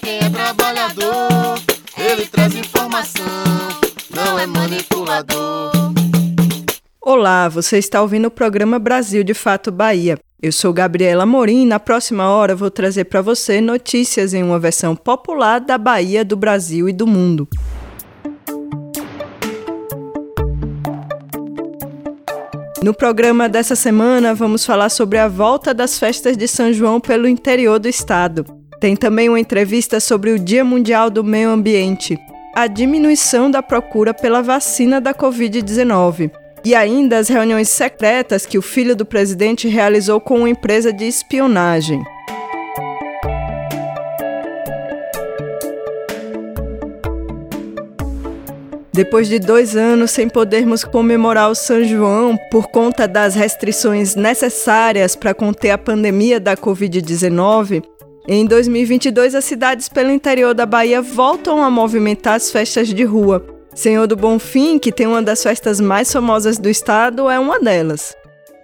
quem é trabalhador, ele traz informação, não é manipulador. Olá, você está ouvindo o programa Brasil de Fato Bahia. Eu sou Gabriela Morim e na próxima hora vou trazer para você notícias em uma versão popular da Bahia, do Brasil e do mundo. No programa dessa semana, vamos falar sobre a volta das festas de São João pelo interior do estado. Tem também uma entrevista sobre o Dia Mundial do Meio Ambiente, a diminuição da procura pela vacina da Covid-19 e ainda as reuniões secretas que o filho do presidente realizou com uma empresa de espionagem. Depois de dois anos sem podermos comemorar o São João por conta das restrições necessárias para conter a pandemia da Covid-19, em 2022 as cidades pelo interior da Bahia voltam a movimentar as festas de rua. Senhor do Bonfim, que tem uma das festas mais famosas do estado, é uma delas.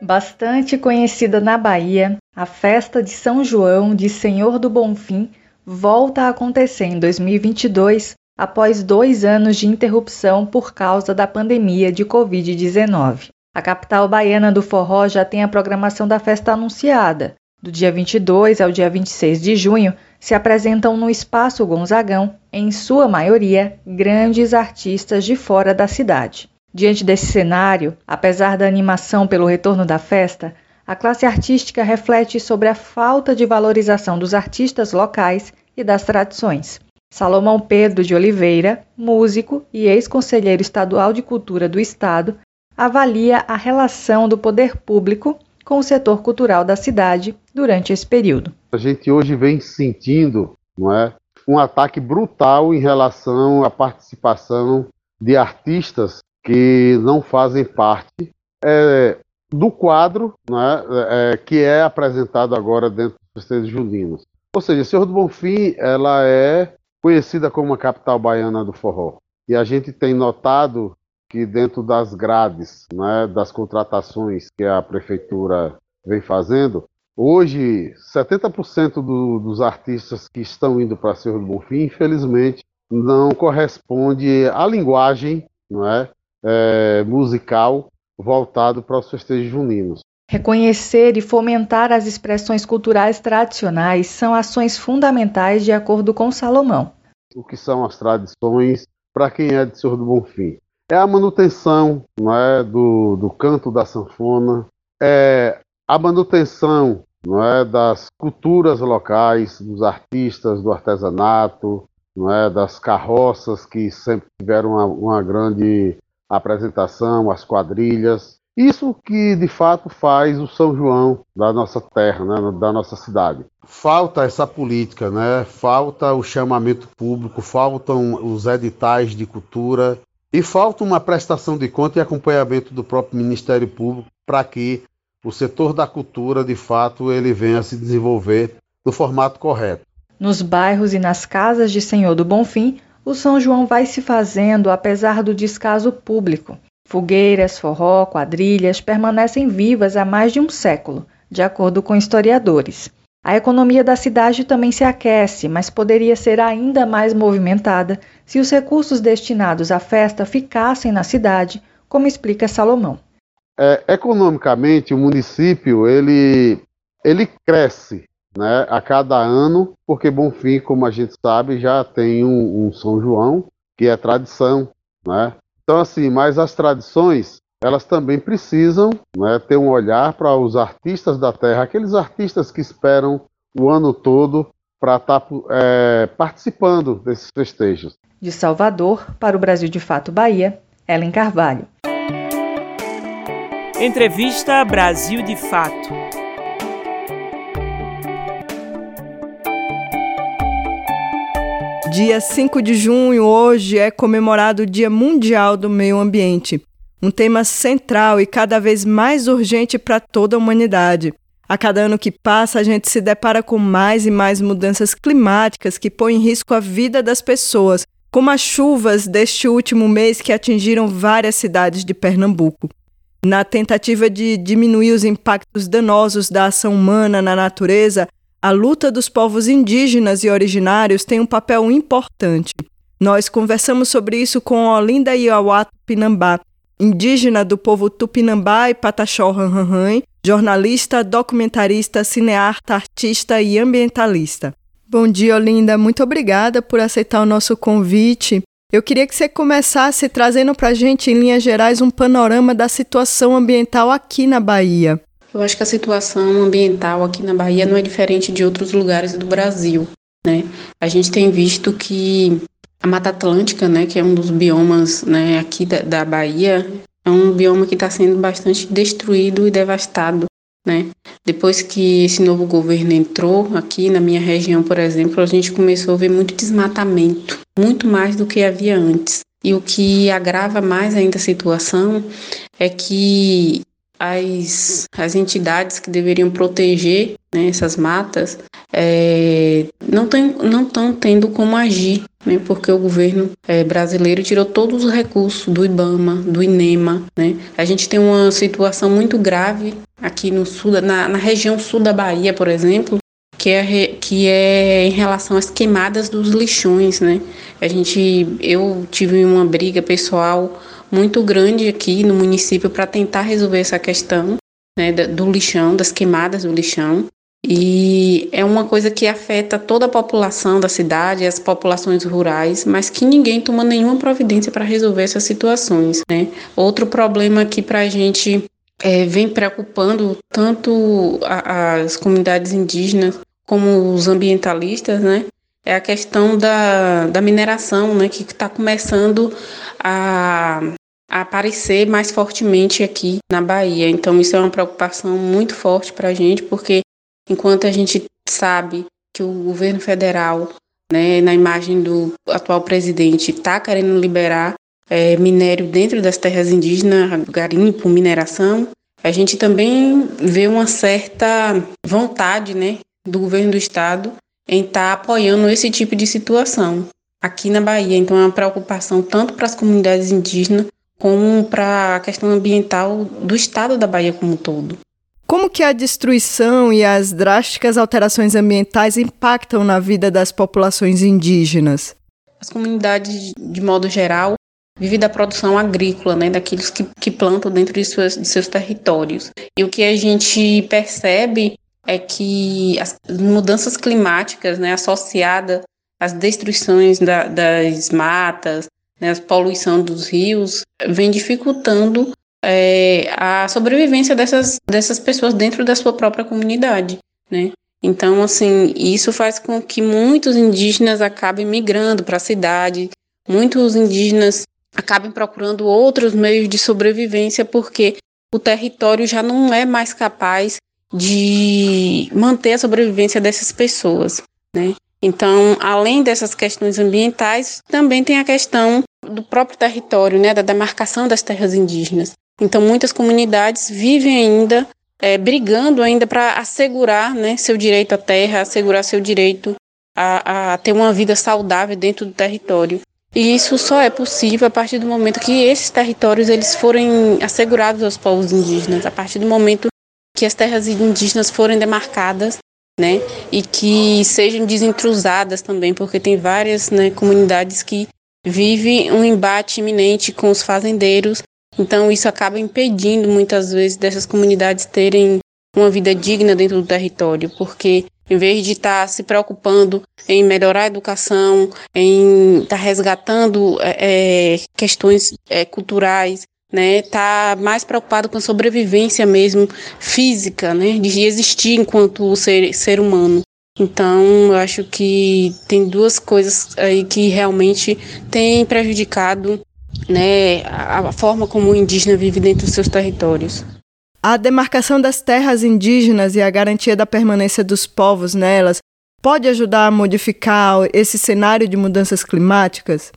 Bastante conhecida na Bahia, a festa de São João de Senhor do Bonfim volta a acontecer em 2022 após dois anos de interrupção por causa da pandemia de Covid-19. A capital baiana do forró já tem a programação da festa anunciada. Do dia 22 ao dia 26 de junho, se apresentam no Espaço Gonzagão, em sua maioria, grandes artistas de fora da cidade. Diante desse cenário, apesar da animação pelo retorno da festa, a classe artística reflete sobre a falta de valorização dos artistas locais e das tradições. Salomão Pedro de Oliveira, músico e ex-conselheiro estadual de cultura do estado, avalia a relação do poder público com o setor cultural da cidade durante esse período. A gente hoje vem sentindo, não é, um ataque brutal em relação à participação de artistas que não fazem parte é, do quadro não é, é, que é apresentado agora dentro dos festejos juninos. Ou seja, Senhor do Bonfim, ela é conhecida como a capital baiana do forró. E a gente tem notado que dentro das grades, né, das contratações que a prefeitura vem fazendo, hoje 70% do, dos artistas que estão indo para Senhor do Bonfim, infelizmente, não corresponde à linguagem não é, é musical voltado para os festejos juninos. Reconhecer e fomentar as expressões culturais tradicionais são ações fundamentais de acordo com Salomão o que são as tradições para quem é de Senhor do Bonfim. É a manutenção é, do, do canto da sanfona, é a manutenção é, das culturas locais, dos artistas, do artesanato, é, das carroças que sempre tiveram uma, uma grande apresentação, as quadrilhas. Isso que de fato faz o São João da nossa terra, né, da nossa cidade. Falta essa política, né? falta o chamamento público, faltam os editais de cultura e falta uma prestação de conta e acompanhamento do próprio Ministério Público para que o setor da cultura, de fato, ele venha a se desenvolver no formato correto. Nos bairros e nas casas de Senhor do Bonfim, o São João vai se fazendo apesar do descaso público. Fogueiras, forró, quadrilhas permanecem vivas há mais de um século, de acordo com historiadores. A economia da cidade também se aquece, mas poderia ser ainda mais movimentada se os recursos destinados à festa ficassem na cidade, como explica Salomão. É, economicamente, o município ele, ele cresce né, a cada ano, porque Bonfim, como a gente sabe, já tem um, um São João, que é tradição. Né? Então, assim, mas as tradições, elas também precisam né, ter um olhar para os artistas da terra, aqueles artistas que esperam o ano todo para estar tá, é, participando desses festejos. De Salvador para o Brasil de Fato Bahia, Ellen Carvalho. Entrevista Brasil de Fato. Dia 5 de junho, hoje, é comemorado o Dia Mundial do Meio Ambiente, um tema central e cada vez mais urgente para toda a humanidade. A cada ano que passa, a gente se depara com mais e mais mudanças climáticas que põem em risco a vida das pessoas, como as chuvas deste último mês que atingiram várias cidades de Pernambuco. Na tentativa de diminuir os impactos danosos da ação humana na natureza, a luta dos povos indígenas e originários tem um papel importante. Nós conversamos sobre isso com Olinda Iauá Tupinambá, indígena do povo Tupinambá e Pataxó Ranranhan, jornalista, documentarista, cineasta, artista e ambientalista. Bom dia, Olinda. Muito obrigada por aceitar o nosso convite. Eu queria que você começasse trazendo para a gente, em linhas gerais, um panorama da situação ambiental aqui na Bahia. Eu acho que a situação ambiental aqui na Bahia não é diferente de outros lugares do Brasil. Né? A gente tem visto que a Mata Atlântica, né, que é um dos biomas né, aqui da, da Bahia, é um bioma que está sendo bastante destruído e devastado. Né? Depois que esse novo governo entrou aqui na minha região, por exemplo, a gente começou a ver muito desmatamento, muito mais do que havia antes. E o que agrava mais ainda a situação é que as, as entidades que deveriam proteger né, essas matas é, não estão não tendo como agir, né, porque o governo é, brasileiro tirou todos os recursos do IBAMA, do INEMA. Né. A gente tem uma situação muito grave aqui no sul, na, na região sul da Bahia, por exemplo, que é, que é em relação às queimadas dos lixões, né? A gente, eu tive uma briga pessoal muito grande aqui no município para tentar resolver essa questão né, do lixão, das queimadas do lixão. E é uma coisa que afeta toda a população da cidade, as populações rurais, mas que ninguém toma nenhuma providência para resolver essas situações. Né? Outro problema que para a gente é, vem preocupando tanto a, as comunidades indígenas como os ambientalistas, né? É a questão da, da mineração, né? Que está começando a, a aparecer mais fortemente aqui na Bahia. Então, isso é uma preocupação muito forte para a gente, porque enquanto a gente sabe que o governo federal, né, na imagem do atual presidente, está querendo liberar é, minério dentro das terras indígenas, garimpo, mineração, a gente também vê uma certa vontade né, do governo do estado em estar tá apoiando esse tipo de situação aqui na Bahia. Então, é uma preocupação tanto para as comunidades indígenas como para a questão ambiental do estado da Bahia como um todo. Como que a destruição e as drásticas alterações ambientais impactam na vida das populações indígenas? As comunidades, de modo geral, vivem da produção agrícola, né, daqueles que, que plantam dentro de, suas, de seus territórios. E o que a gente percebe é que as mudanças climáticas, né, associadas às destruições da, das matas, né, a poluição dos rios, vem dificultando é, a sobrevivência dessas, dessas pessoas dentro da sua própria comunidade, né? Então, assim, isso faz com que muitos indígenas acabem migrando para a cidade, muitos indígenas acabem procurando outros meios de sobrevivência porque o território já não é mais capaz de manter a sobrevivência dessas pessoas, né? Então, além dessas questões ambientais, também tem a questão do próprio território, né, da demarcação das terras indígenas. Então, muitas comunidades vivem ainda é, brigando ainda para assegurar, né, seu direito à terra, assegurar seu direito a, a ter uma vida saudável dentro do território. E isso só é possível a partir do momento que esses territórios eles forem assegurados aos povos indígenas, a partir do momento que as terras indígenas forem demarcadas né? E que sejam desintrusadas também, porque tem várias né, comunidades que vivem um embate iminente com os fazendeiros. Então isso acaba impedindo muitas vezes dessas comunidades terem uma vida digna dentro do território, porque em vez de estar tá se preocupando em melhorar a educação, em estar tá resgatando é, é, questões é, culturais, né, tá mais preocupado com a sobrevivência mesmo física, né, de existir enquanto ser, ser humano. Então, eu acho que tem duas coisas aí que realmente têm prejudicado né, a, forma como o indígena vive dentro dos seus territórios. A demarcação das terras indígenas e a garantia da permanência dos povos nelas pode ajudar a modificar esse cenário de mudanças climáticas?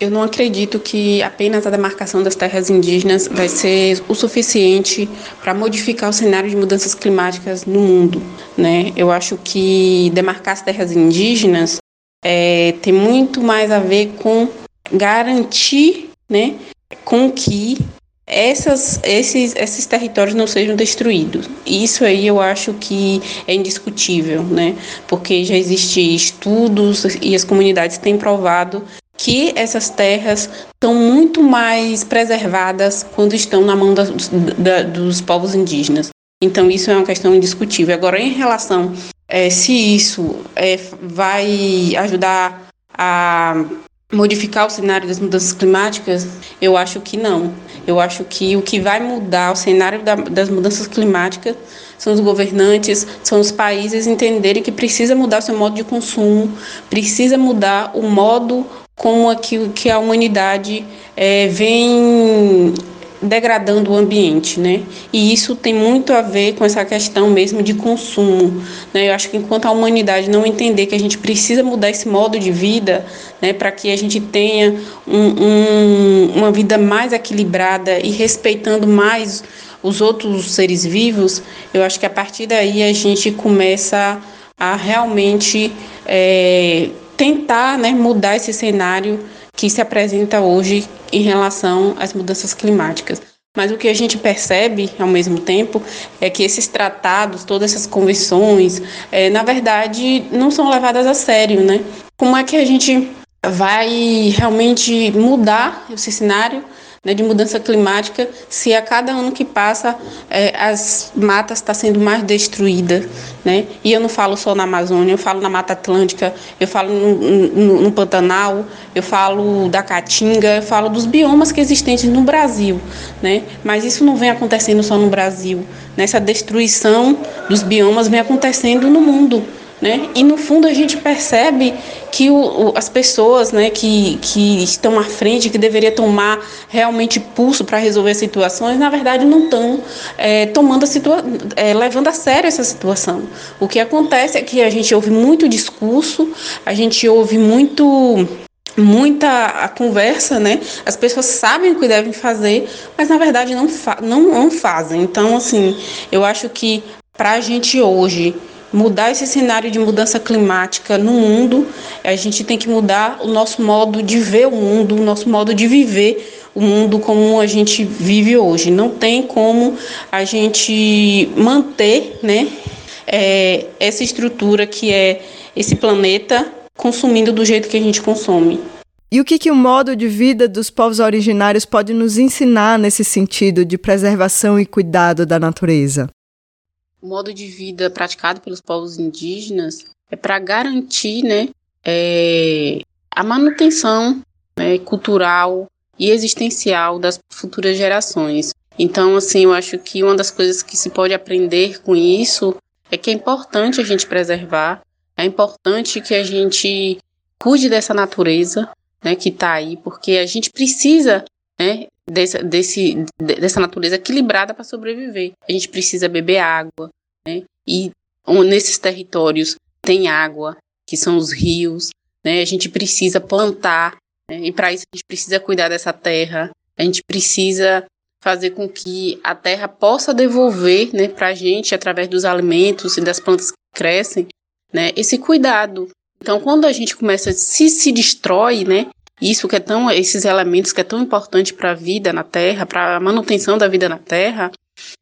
Eu não acredito que apenas a demarcação das terras indígenas vai ser o suficiente para modificar o cenário de mudanças climáticas no mundo. Né? Eu acho que demarcar as terras indígenas é, tem muito mais a ver com garantir né, com que essas, esses, esses territórios não sejam destruídos. Isso aí eu acho que é indiscutível, né? porque já existem estudos e as comunidades têm provado que essas terras estão muito mais preservadas quando estão na mão da, dos povos indígenas. Então, isso é uma questão indiscutível. Agora, em relação é, se isso é, vai ajudar a modificar o cenário das mudanças climáticas, eu acho que não. Eu acho que o que vai mudar o cenário da, das mudanças climáticas são os governantes, são os países entenderem que precisa mudar seu modo de consumo, precisa mudar o modo como aquilo que a humanidade é, vem degradando o ambiente, né? E isso tem muito a ver com essa questão mesmo de consumo, né? Eu acho que enquanto a humanidade não entender que a gente precisa mudar esse modo de vida, né, para que a gente tenha um, um, uma vida mais equilibrada e respeitando mais os outros seres vivos, eu acho que a partir daí a gente começa a realmente é, tentar né, mudar esse cenário que se apresenta hoje em relação às mudanças climáticas. Mas o que a gente percebe, ao mesmo tempo, é que esses tratados, todas essas convenções, é, na verdade, não são levadas a sério, né? Como é que a gente vai realmente mudar esse cenário né, de mudança climática se a cada ano que passa é, as matas estão tá sendo mais destruídas. Né? E eu não falo só na Amazônia, eu falo na Mata Atlântica, eu falo no, no, no Pantanal, eu falo da Caatinga, eu falo dos biomas que existem no Brasil. Né? Mas isso não vem acontecendo só no Brasil. Nessa destruição dos biomas vem acontecendo no mundo. Né? E no fundo a gente percebe que o, o, as pessoas né, que, que estão à frente, que deveria tomar realmente pulso para resolver situações, na verdade não estão é, tomando a situa é, levando a sério essa situação. O que acontece é que a gente ouve muito discurso, a gente ouve muito muita a conversa, né? As pessoas sabem o que devem fazer, mas na verdade não, fa não, não fazem. Então, assim, eu acho que para a gente hoje mudar esse cenário de mudança climática no mundo, a gente tem que mudar o nosso modo de ver o mundo, o nosso modo de viver o mundo como a gente vive hoje. Não tem como a gente manter né, é, essa estrutura que é esse planeta consumindo do jeito que a gente consome. E o que, que o modo de vida dos povos originários pode nos ensinar nesse sentido de preservação e cuidado da natureza? Modo de vida praticado pelos povos indígenas é para garantir né, é, a manutenção né, cultural e existencial das futuras gerações. Então, assim, eu acho que uma das coisas que se pode aprender com isso é que é importante a gente preservar, é importante que a gente cuide dessa natureza né, que está aí, porque a gente precisa né, desse, desse, dessa natureza equilibrada para sobreviver. A gente precisa beber água, né? E nesses territórios tem água, que são os rios, né? A gente precisa plantar, né? e para isso a gente precisa cuidar dessa terra. A gente precisa fazer com que a terra possa devolver, né, para a gente através dos alimentos e das plantas que crescem, né, esse cuidado. Então, quando a gente começa se se destrói, né, isso que é tão, esses elementos que é tão importante para a vida na Terra, para a manutenção da vida na Terra,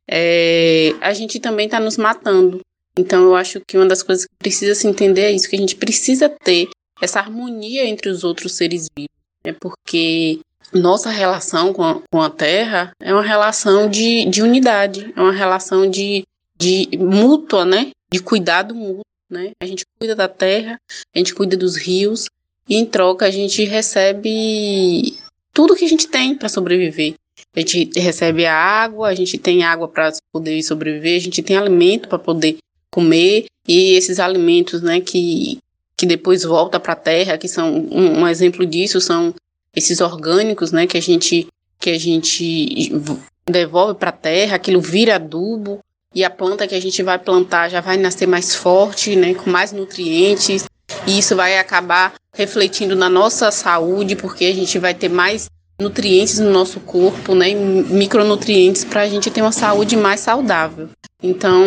é, a gente também está nos matando. Então, eu acho que uma das coisas que precisa se entender é isso, que a gente precisa ter essa harmonia entre os outros seres vivos, né? porque nossa relação com a, com a Terra é uma relação de, de unidade, é uma relação de, de mútua, né? De cuidado mútuo, né? A gente cuida da Terra, a gente cuida dos rios, em troca a gente recebe tudo que a gente tem para sobreviver. A gente recebe a água, a gente tem água para poder sobreviver, a gente tem alimento para poder comer. E esses alimentos, né, que que depois volta para a terra, que são um, um, exemplo disso são esses orgânicos, né, que a gente que a gente devolve para a terra, aquilo vira adubo. E a planta que a gente vai plantar já vai nascer mais forte, né, com mais nutrientes, e isso vai acabar refletindo na nossa saúde, porque a gente vai ter mais nutrientes no nosso corpo, né, micronutrientes para a gente ter uma saúde mais saudável. Então,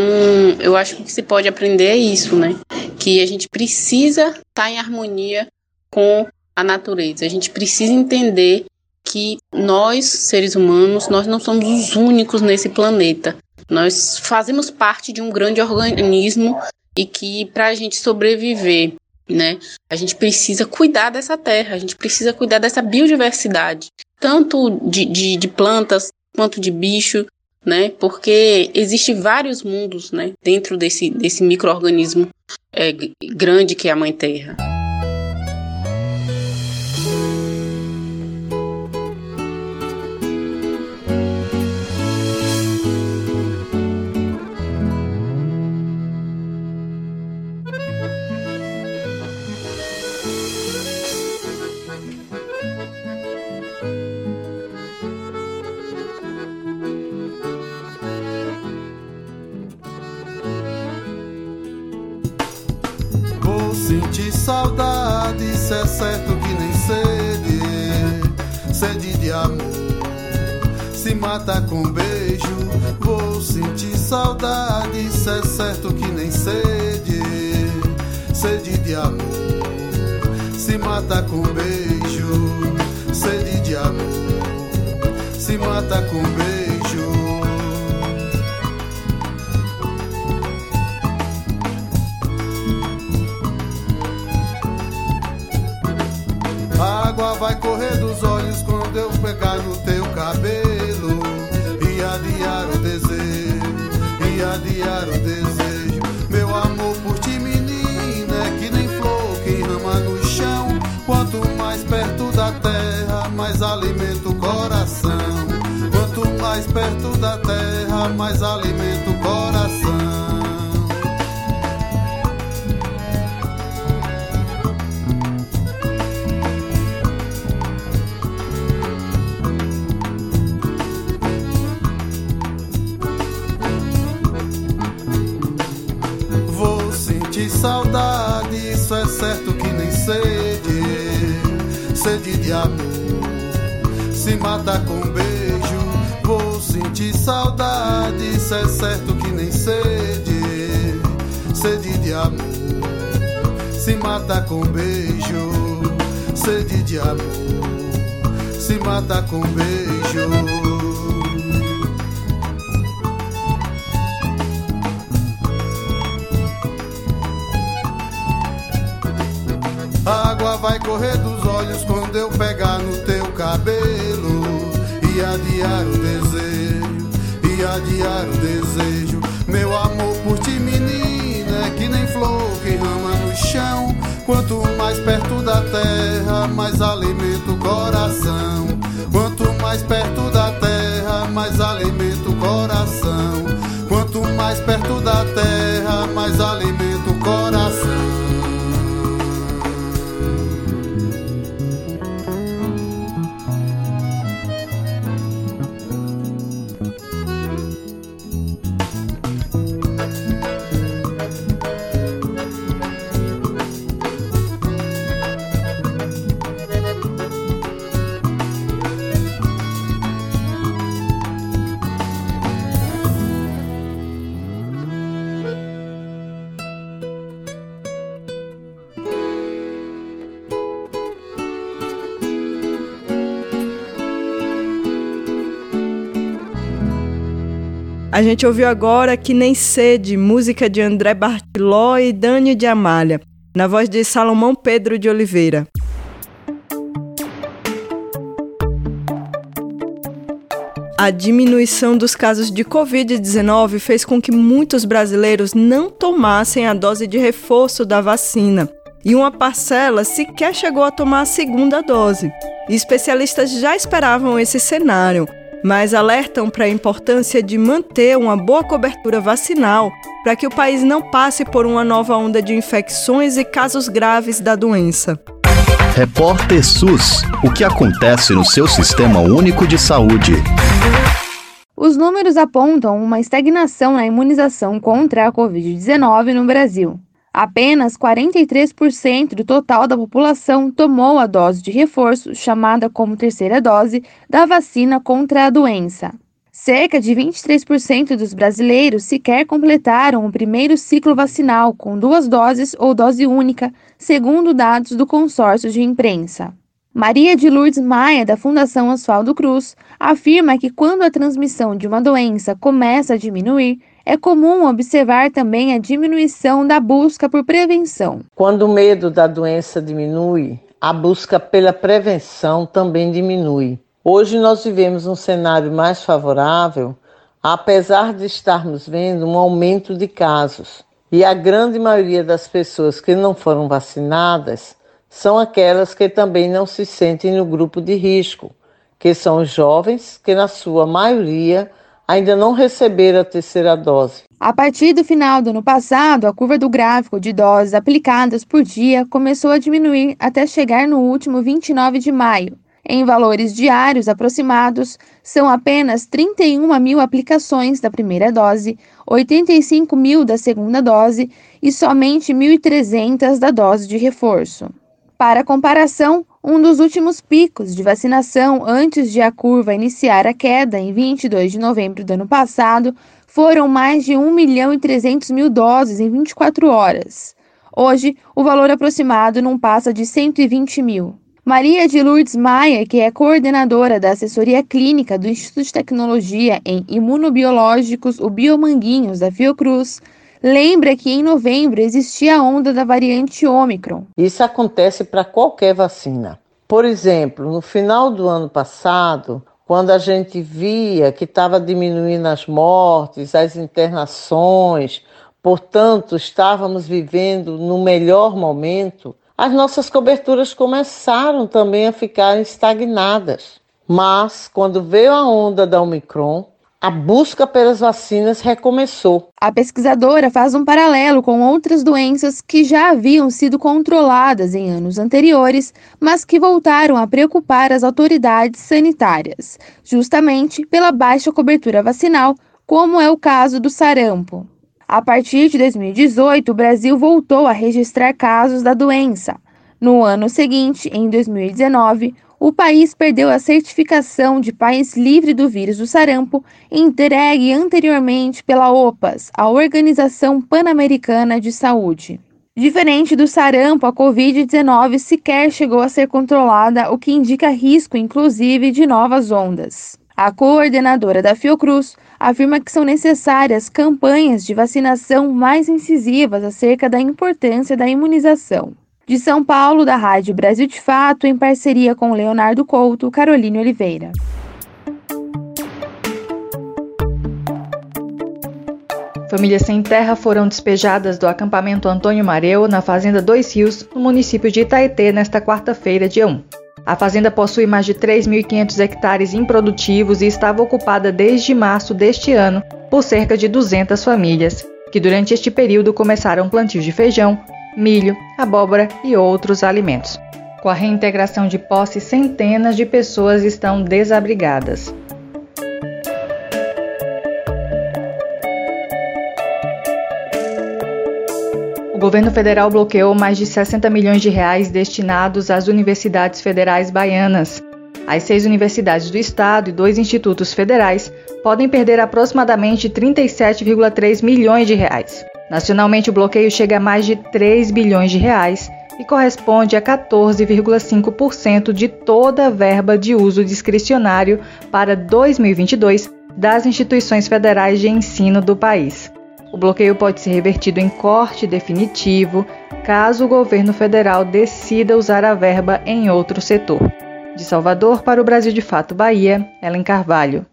eu acho que se pode aprender é isso, né, que a gente precisa estar tá em harmonia com a natureza. A gente precisa entender que nós, seres humanos, nós não somos os únicos nesse planeta. Nós fazemos parte de um grande organismo e que para a gente sobreviver, né, a gente precisa cuidar dessa terra, a gente precisa cuidar dessa biodiversidade, tanto de, de, de plantas quanto de bicho, né, porque existe vários mundos, né, dentro desse, desse microorganismo é, grande que é a Mãe Terra. Mata com beijo, vou sentir saudade, é certo que nem sede, sede de amor. Se mata com beijo, sede de amor. Se mata com beijo. água vai correr dos olhos quando eu pegar no teu adiar o desejo. Meu amor por ti, menina, é que nem flor que rama no chão. Quanto mais perto da terra, mais alimenta o coração. Quanto mais perto da terra, mais alimenta o coração. Certo que nem sede, sede de amor. Se mata com beijo, vou sentir saudade, isso é certo que nem sede, sede de amor. Se mata com beijo, sede de amor. Se mata com beijo. Vai correr dos olhos quando eu pegar no teu cabelo e adiar o desejo, e adiar o desejo. Meu amor por ti, menina, é que nem flor que rama no chão. Quanto mais perto da terra, mais alimenta o coração. Quanto mais perto da terra, mais alimenta o coração. Quanto mais perto da terra, mais alimenta A gente ouviu agora Que Nem Sede, música de André Bartiló e Dani de Amália, na voz de Salomão Pedro de Oliveira. A diminuição dos casos de Covid-19 fez com que muitos brasileiros não tomassem a dose de reforço da vacina. E uma parcela sequer chegou a tomar a segunda dose. E especialistas já esperavam esse cenário, mas alertam para a importância de manter uma boa cobertura vacinal para que o país não passe por uma nova onda de infecções e casos graves da doença. Repórter SUS: O que acontece no seu sistema único de saúde? Os números apontam uma estagnação na imunização contra a Covid-19 no Brasil. Apenas 43% do total da população tomou a dose de reforço, chamada como terceira dose, da vacina contra a doença. Cerca de 23% dos brasileiros sequer completaram o primeiro ciclo vacinal com duas doses ou dose única, segundo dados do consórcio de imprensa. Maria de Lourdes Maia, da Fundação Oswaldo Cruz, afirma que quando a transmissão de uma doença começa a diminuir, é comum observar também a diminuição da busca por prevenção. Quando o medo da doença diminui, a busca pela prevenção também diminui. Hoje nós vivemos um cenário mais favorável, apesar de estarmos vendo um aumento de casos. E a grande maioria das pessoas que não foram vacinadas são aquelas que também não se sentem no grupo de risco, que são os jovens, que na sua maioria ainda não receberam a terceira dose. A partir do final do ano passado, a curva do gráfico de doses aplicadas por dia começou a diminuir até chegar no último 29 de maio. Em valores diários aproximados, são apenas 31 mil aplicações da primeira dose, 85 mil da segunda dose e somente 1.300 da dose de reforço. Para comparação, um dos últimos picos de vacinação antes de a curva iniciar a queda em 22 de novembro do ano passado foram mais de 1 milhão e 300 mil doses em 24 horas. Hoje, o valor aproximado não passa de 120 mil. Maria de Lourdes Maia, que é coordenadora da assessoria clínica do Instituto de Tecnologia em Imunobiológicos, o Biomanguinhos da Fiocruz, lembra que em novembro existia a onda da variante Ômicron. Isso acontece para qualquer vacina. Por exemplo, no final do ano passado, quando a gente via que estava diminuindo as mortes, as internações, portanto, estávamos vivendo no melhor momento, as nossas coberturas começaram também a ficar estagnadas. Mas, quando veio a onda da Omicron, a busca pelas vacinas recomeçou. A pesquisadora faz um paralelo com outras doenças que já haviam sido controladas em anos anteriores, mas que voltaram a preocupar as autoridades sanitárias, justamente pela baixa cobertura vacinal, como é o caso do sarampo. A partir de 2018, o Brasil voltou a registrar casos da doença. No ano seguinte, em 2019, o país perdeu a certificação de país livre do vírus do sarampo, entregue anteriormente pela OPAS, a Organização Pan-Americana de Saúde. Diferente do sarampo, a Covid-19 sequer chegou a ser controlada, o que indica risco, inclusive, de novas ondas. A coordenadora da Fiocruz afirma que são necessárias campanhas de vacinação mais incisivas acerca da importância da imunização. De São Paulo, da Rádio Brasil de Fato, em parceria com Leonardo Couto, Caroline Oliveira. Famílias sem terra foram despejadas do acampamento Antônio Mareu, na Fazenda Dois Rios, no município de Itaetê, nesta quarta-feira, dia 1. A fazenda possui mais de 3.500 hectares improdutivos e estava ocupada desde março deste ano por cerca de 200 famílias, que durante este período começaram plantios de feijão, milho, abóbora e outros alimentos. Com a reintegração de posse, centenas de pessoas estão desabrigadas. O governo federal bloqueou mais de 60 milhões de reais destinados às universidades federais baianas. As seis universidades do estado e dois institutos federais podem perder aproximadamente 37,3 milhões de reais. Nacionalmente, o bloqueio chega a mais de 3 bilhões de reais e corresponde a 14,5% de toda a verba de uso discricionário para 2022 das instituições federais de ensino do país. O bloqueio pode ser revertido em corte definitivo caso o governo federal decida usar a verba em outro setor. De Salvador para o Brasil de Fato Bahia, Ellen Carvalho.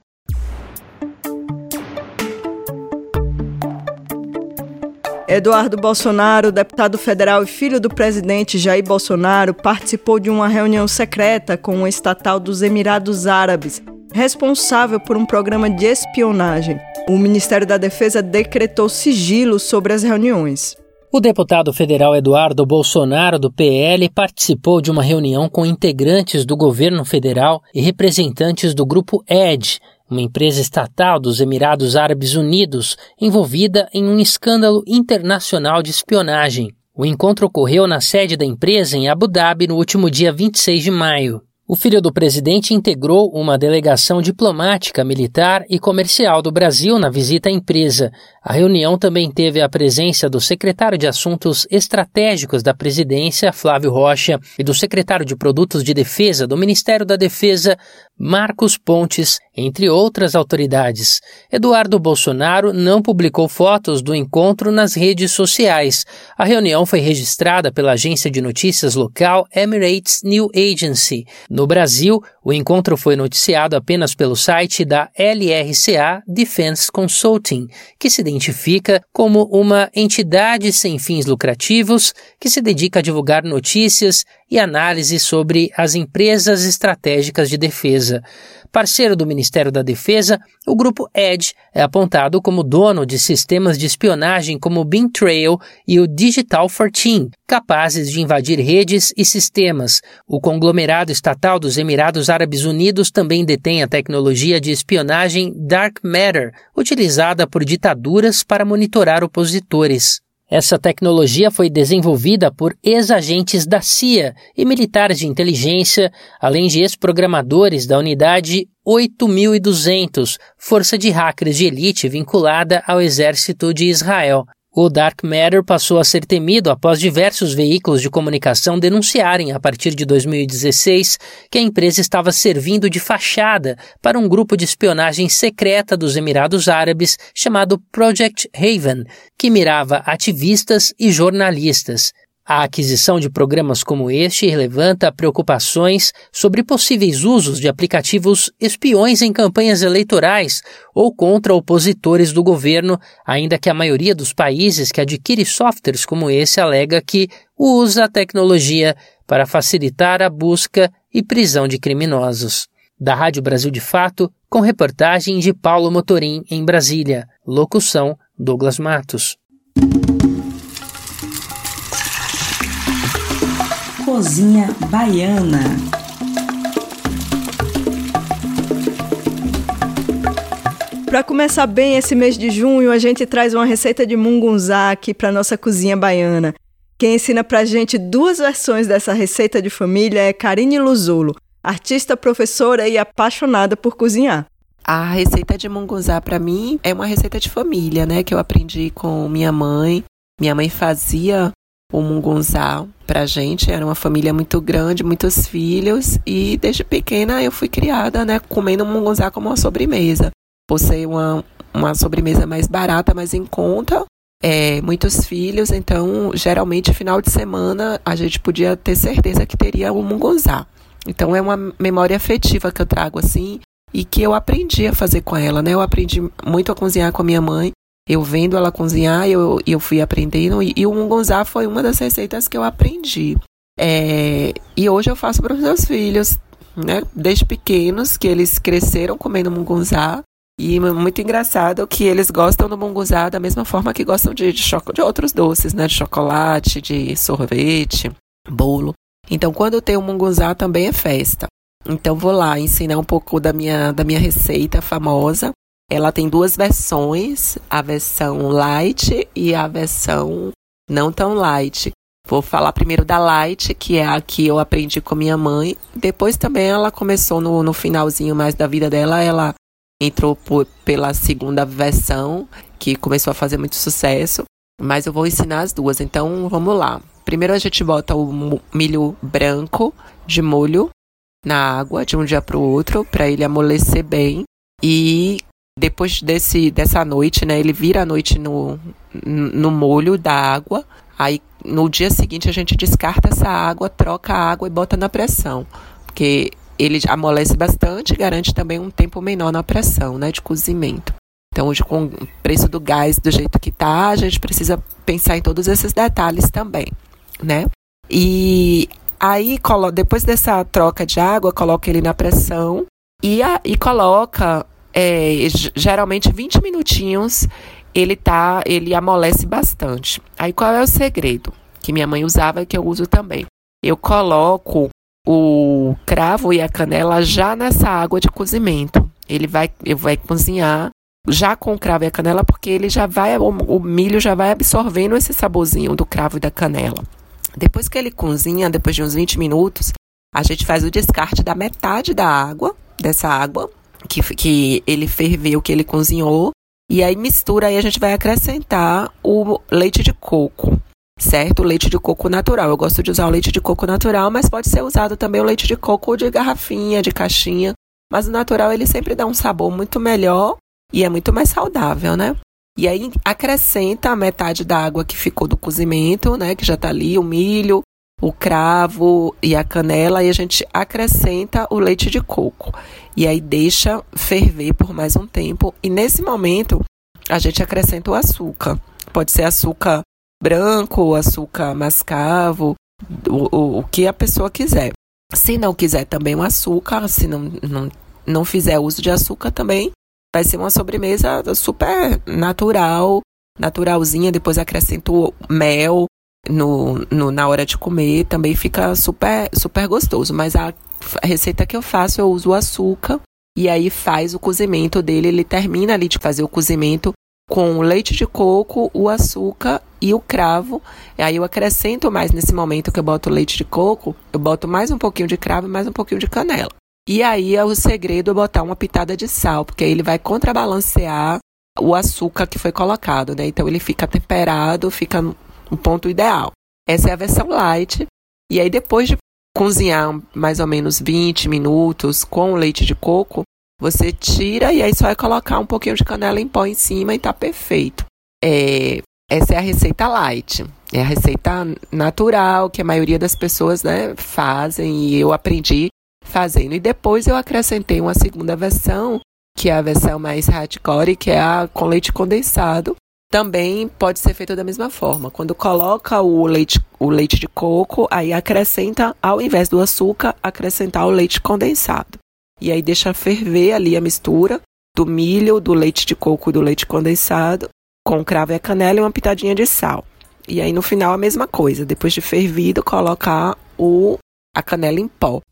Eduardo Bolsonaro, deputado federal e filho do presidente Jair Bolsonaro, participou de uma reunião secreta com o estatal dos Emirados Árabes, responsável por um programa de espionagem. O Ministério da Defesa decretou sigilo sobre as reuniões. O deputado federal Eduardo Bolsonaro, do PL, participou de uma reunião com integrantes do governo federal e representantes do grupo ED, uma empresa estatal dos Emirados Árabes Unidos envolvida em um escândalo internacional de espionagem. O encontro ocorreu na sede da empresa em Abu Dhabi no último dia 26 de maio. O filho do presidente integrou uma delegação diplomática, militar e comercial do Brasil na visita à empresa. A reunião também teve a presença do secretário de Assuntos Estratégicos da presidência, Flávio Rocha, e do secretário de Produtos de Defesa do Ministério da Defesa, Marcos Pontes, entre outras autoridades. Eduardo Bolsonaro não publicou fotos do encontro nas redes sociais. A reunião foi registrada pela agência de notícias local Emirates New Agency. No Brasil, o encontro foi noticiado apenas pelo site da LRCA Defense Consulting, que se identifica como uma entidade sem fins lucrativos que se dedica a divulgar notícias e análises sobre as empresas estratégicas de defesa. Parceiro do Ministério da Defesa, o grupo Edge é apontado como dono de sistemas de espionagem como o Trail e o Digital 14, capazes de invadir redes e sistemas. O conglomerado estatal dos Emirados Árabes Unidos também detém a tecnologia de espionagem Dark Matter, utilizada por ditaduras para monitorar opositores. Essa tecnologia foi desenvolvida por ex-agentes da CIA e militares de inteligência, além de ex-programadores da unidade 8200, força de hackers de elite vinculada ao exército de Israel. O Dark Matter passou a ser temido após diversos veículos de comunicação denunciarem, a partir de 2016, que a empresa estava servindo de fachada para um grupo de espionagem secreta dos Emirados Árabes chamado Project Haven, que mirava ativistas e jornalistas. A aquisição de programas como este levanta preocupações sobre possíveis usos de aplicativos espiões em campanhas eleitorais ou contra opositores do governo, ainda que a maioria dos países que adquire softwares como esse alega que usa a tecnologia para facilitar a busca e prisão de criminosos. Da Rádio Brasil de Fato, com reportagem de Paulo Motorim em Brasília. Locução Douglas Matos. Cozinha Baiana. Para começar bem esse mês de junho, a gente traz uma receita de mungunzá aqui para nossa cozinha baiana. Quem ensina para a gente duas versões dessa receita de família é Karine Luzulo, artista, professora e apaixonada por cozinhar. A receita de mungunzá para mim é uma receita de família, né, que eu aprendi com minha mãe. Minha mãe fazia o mungunzá pra gente. Era uma família muito grande, muitos filhos, e desde pequena eu fui criada, né, comendo mungunzá como uma sobremesa. Por ser uma, uma sobremesa mais barata, mais em conta, é, muitos filhos, então geralmente final de semana a gente podia ter certeza que teria o mungunzá. Então é uma memória afetiva que eu trago assim e que eu aprendi a fazer com ela, né? Eu aprendi muito a cozinhar com a minha mãe eu vendo ela cozinhar, eu, eu fui aprendendo, e, e o mungonzá foi uma das receitas que eu aprendi. É, e hoje eu faço para os meus filhos, né? Desde pequenos, que eles cresceram comendo mungunzá. E muito engraçado que eles gostam do mungunzá da mesma forma que gostam de, de, de outros doces, né? De chocolate, de sorvete, bolo. Então, quando tem o mungunzá, também é festa. Então, vou lá ensinar um pouco da minha, da minha receita famosa. Ela tem duas versões, a versão light e a versão não tão light. Vou falar primeiro da light, que é a que eu aprendi com minha mãe. Depois também ela começou no, no finalzinho mais da vida dela, ela entrou por, pela segunda versão, que começou a fazer muito sucesso. Mas eu vou ensinar as duas, então vamos lá. Primeiro a gente bota o milho branco de molho na água de um dia para o outro, para ele amolecer bem. E depois desse, dessa noite, né, ele vira a noite no, no molho da água. Aí no dia seguinte a gente descarta essa água, troca a água e bota na pressão. Porque ele amolece bastante e garante também um tempo menor na pressão, né, de cozimento. Então, hoje, com o preço do gás do jeito que tá, a gente precisa pensar em todos esses detalhes também, né? E aí, depois dessa troca de água, coloca ele na pressão e, a, e coloca é, geralmente 20 minutinhos ele tá, ele amolece bastante. Aí qual é o segredo? Que minha mãe usava e que eu uso também. Eu coloco o cravo e a canela já nessa água de cozimento. Ele vai, ele vai cozinhar já com o cravo e a canela, porque ele já vai, o, o milho já vai absorvendo esse saborzinho do cravo e da canela. Depois que ele cozinha, depois de uns 20 minutos, a gente faz o descarte da metade da água, dessa água que, que ele ferveu, que ele cozinhou, e aí mistura, aí a gente vai acrescentar o leite de coco, certo? O leite de coco natural. Eu gosto de usar o leite de coco natural, mas pode ser usado também o leite de coco de garrafinha, de caixinha. Mas o natural ele sempre dá um sabor muito melhor e é muito mais saudável, né? E aí acrescenta a metade da água que ficou do cozimento, né? Que já tá ali, o milho, o cravo e a canela, e a gente acrescenta o leite de coco. E aí deixa ferver por mais um tempo. E nesse momento a gente acrescenta o açúcar. Pode ser açúcar branco, açúcar mascavo, o, o, o que a pessoa quiser. Se não quiser também o açúcar, se não, não, não fizer uso de açúcar também, vai ser uma sobremesa super natural, naturalzinha. Depois acrescento mel no, no, na hora de comer, também fica super, super gostoso. Mas a receita que eu faço, eu uso o açúcar e aí faz o cozimento dele. Ele termina ali de fazer o cozimento com o leite de coco, o açúcar e o cravo. Aí eu acrescento mais nesse momento que eu boto o leite de coco, eu boto mais um pouquinho de cravo e mais um pouquinho de canela. E aí é o segredo botar uma pitada de sal, porque aí ele vai contrabalancear o açúcar que foi colocado, né? Então ele fica temperado, fica no ponto ideal. Essa é a versão light. E aí depois de cozinhar mais ou menos 20 minutos com o leite de coco, você tira e aí só vai colocar um pouquinho de canela em pó em cima e tá perfeito. É, essa é a receita light. É a receita natural que a maioria das pessoas né, fazem e eu aprendi fazendo. E depois eu acrescentei uma segunda versão, que é a versão mais hardcore, que é a com leite condensado. Também pode ser feito da mesma forma. Quando coloca o leite, o leite de coco, aí acrescenta, ao invés do açúcar, acrescentar o leite condensado. E aí deixa ferver ali a mistura do milho, do leite de coco e do leite condensado, com cravo e a canela e uma pitadinha de sal. E aí no final a mesma coisa, depois de fervido, colocar o a canela em pó.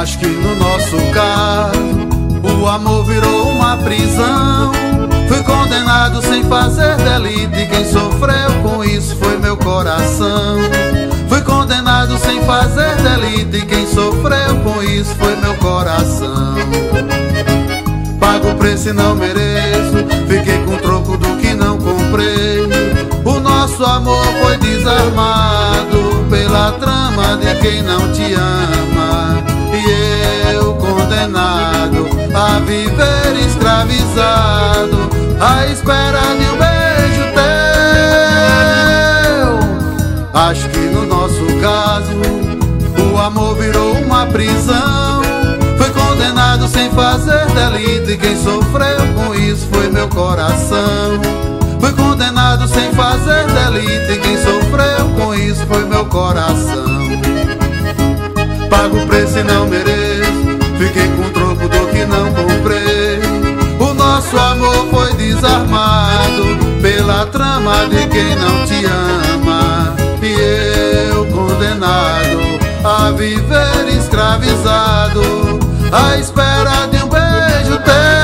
Acho que no nosso caso o amor virou uma prisão. Fui condenado sem fazer delito e quem sofreu com isso foi meu coração. Fui condenado sem fazer delito e quem sofreu com isso foi meu coração. Pago o preço e não mereço, fiquei com troco do que não comprei. O nosso amor foi desarmado pela trama de quem não te ama. Condenado a viver escravizado à espera de um beijo teu. Acho que no nosso caso o amor virou uma prisão. Foi condenado sem fazer delito e quem sofreu com isso foi meu coração. Fui condenado sem fazer delito e quem sofreu com isso foi meu coração. Pago o preço e não mereço, nosso amor foi desarmado pela trama de quem não te ama. E eu condenado a viver escravizado, à espera de um beijo teu.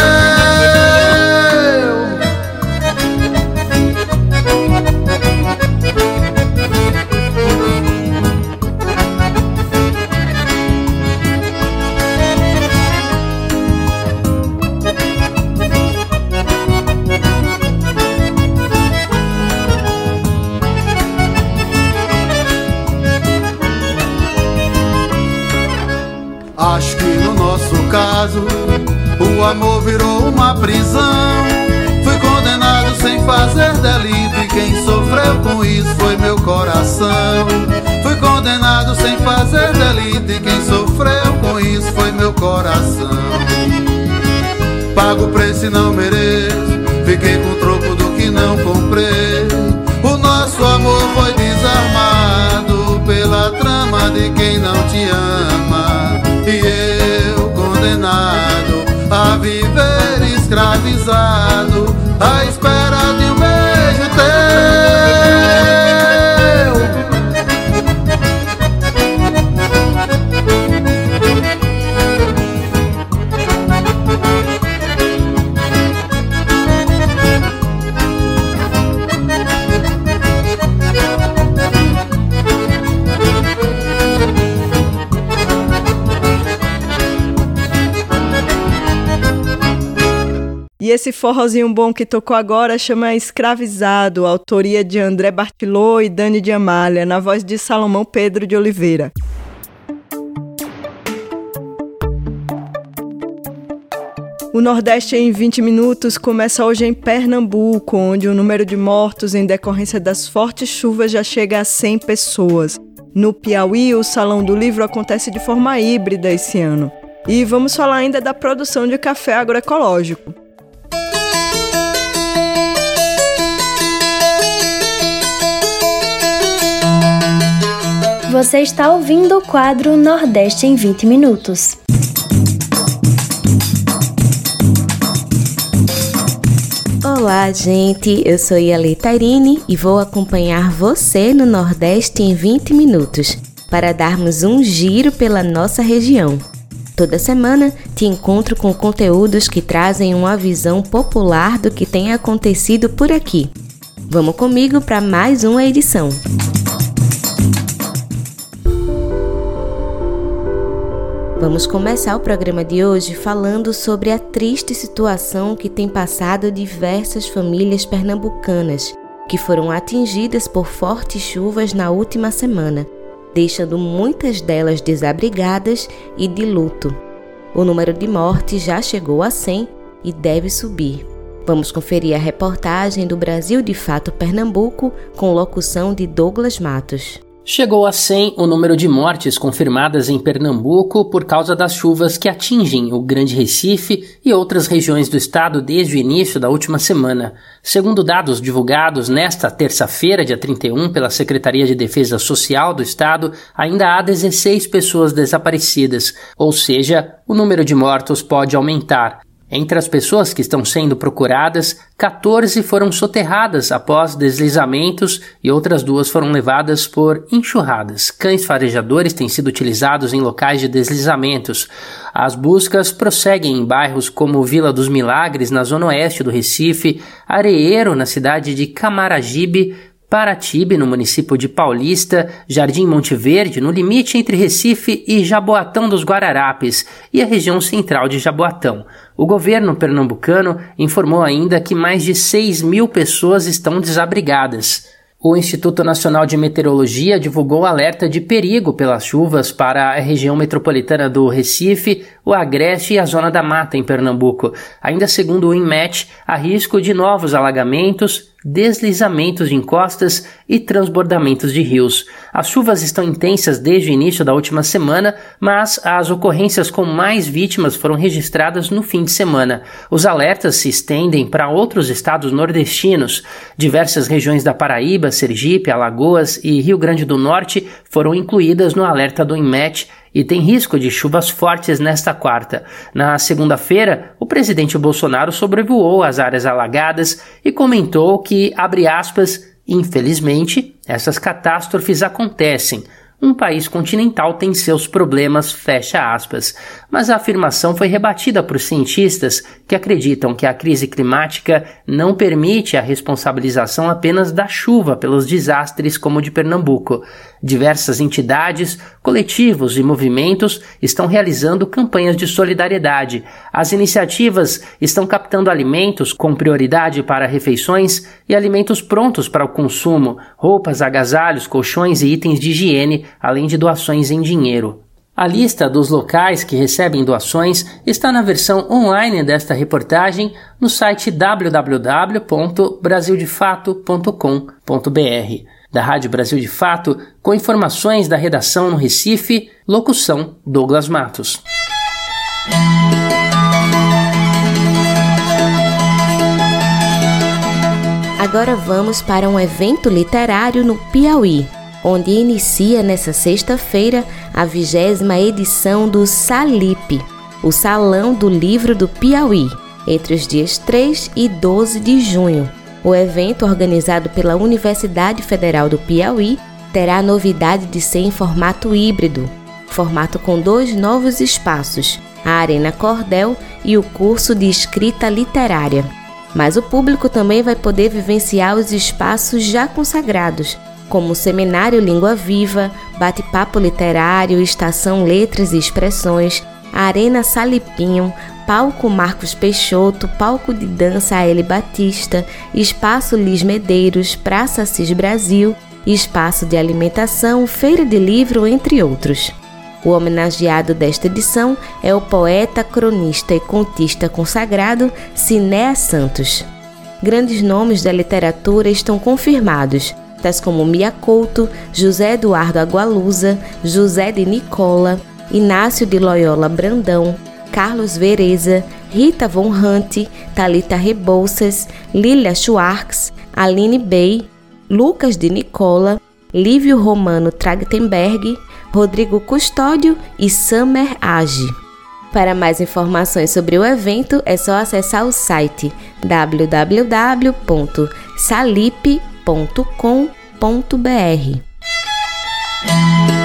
Amor virou uma prisão. Fui condenado sem fazer delito e quem sofreu com isso foi meu coração. Fui condenado sem fazer delito e quem sofreu com isso foi meu coração. Pago o preço e não esse forrozinho bom que tocou agora chama Escravizado, autoria de André Bartilô e Dani de Amália, na voz de Salomão Pedro de Oliveira. O Nordeste em 20 minutos começa hoje em Pernambuco, onde o número de mortos em decorrência das fortes chuvas já chega a 100 pessoas. No Piauí, o Salão do Livro acontece de forma híbrida esse ano. E vamos falar ainda da produção de café agroecológico. Você está ouvindo o quadro Nordeste em 20 Minutos. Olá, gente. Eu sou Yali Tairine e vou acompanhar você no Nordeste em 20 minutos para darmos um giro pela nossa região. Toda semana te encontro com conteúdos que trazem uma visão popular do que tem acontecido por aqui. Vamos comigo para mais uma edição. Vamos começar o programa de hoje falando sobre a triste situação que tem passado diversas famílias pernambucanas que foram atingidas por fortes chuvas na última semana, deixando muitas delas desabrigadas e de luto. O número de mortes já chegou a 100 e deve subir. Vamos conferir a reportagem do Brasil de Fato Pernambuco com locução de Douglas Matos. Chegou a 100 o número de mortes confirmadas em Pernambuco por causa das chuvas que atingem o Grande Recife e outras regiões do estado desde o início da última semana. Segundo dados divulgados nesta terça-feira, dia 31, pela Secretaria de Defesa Social do estado, ainda há 16 pessoas desaparecidas, ou seja, o número de mortos pode aumentar. Entre as pessoas que estão sendo procuradas, 14 foram soterradas após deslizamentos e outras duas foram levadas por enxurradas. Cães farejadores têm sido utilizados em locais de deslizamentos. As buscas prosseguem em bairros como Vila dos Milagres, na zona oeste do Recife, Areeiro, na cidade de Camaragibe, Paratibe, no município de Paulista, Jardim Monte Verde, no limite entre Recife e Jaboatão dos Guararapes, e a região central de Jaboatão. O governo pernambucano informou ainda que mais de 6 mil pessoas estão desabrigadas. O Instituto Nacional de Meteorologia divulgou alerta de perigo pelas chuvas para a região metropolitana do Recife, o Agreste e a Zona da Mata, em Pernambuco. Ainda segundo o INMET, há risco de novos alagamentos, deslizamentos de encostas e transbordamentos de rios. As chuvas estão intensas desde o início da última semana, mas as ocorrências com mais vítimas foram registradas no fim de semana. Os alertas se estendem para outros estados nordestinos. Diversas regiões da Paraíba, Sergipe, Alagoas e Rio Grande do Norte foram incluídas no alerta do INMET e tem risco de chuvas fortes nesta quarta. Na segunda-feira, o presidente Bolsonaro sobrevoou as áreas alagadas e comentou que, abre aspas, infelizmente, essas catástrofes acontecem. Um país continental tem seus problemas, fecha aspas. Mas a afirmação foi rebatida por cientistas que acreditam que a crise climática não permite a responsabilização apenas da chuva pelos desastres como o de Pernambuco. Diversas entidades, coletivos e movimentos estão realizando campanhas de solidariedade. As iniciativas estão captando alimentos com prioridade para refeições e alimentos prontos para o consumo, roupas, agasalhos, colchões e itens de higiene, além de doações em dinheiro. A lista dos locais que recebem doações está na versão online desta reportagem no site www.brasildefato.com.br da Rádio Brasil de Fato, com informações da redação no Recife, locução Douglas Matos. Agora vamos para um evento literário no Piauí, onde inicia nesta sexta-feira a vigésima edição do SALIP, o Salão do Livro do Piauí, entre os dias 3 e 12 de junho. O evento, organizado pela Universidade Federal do Piauí, terá a novidade de ser em formato híbrido, formato com dois novos espaços, a Arena Cordel e o curso de escrita literária. Mas o público também vai poder vivenciar os espaços já consagrados, como o Seminário Língua Viva, Bate-Papo Literário, Estação Letras e Expressões, Arena Salipinho, Palco Marcos Peixoto, Palco de Dança Aele Batista, Espaço Lis Medeiros, Praça Cis Brasil, Espaço de Alimentação, Feira de Livro, entre outros. O homenageado desta edição é o poeta, cronista e contista consagrado Ciné Santos. Grandes nomes da literatura estão confirmados, tais como Mia Couto, José Eduardo Agualusa, José de Nicola, Inácio de Loyola Brandão, Carlos Vereza, Rita Von Hunt, Talita Rebouças, Lilia Schwartz, Aline Bey, Lucas de Nicola, Lívio Romano Tragtenberg, Rodrigo Custódio e Summer Age. Para mais informações sobre o evento, é só acessar o site www.salip.com.br.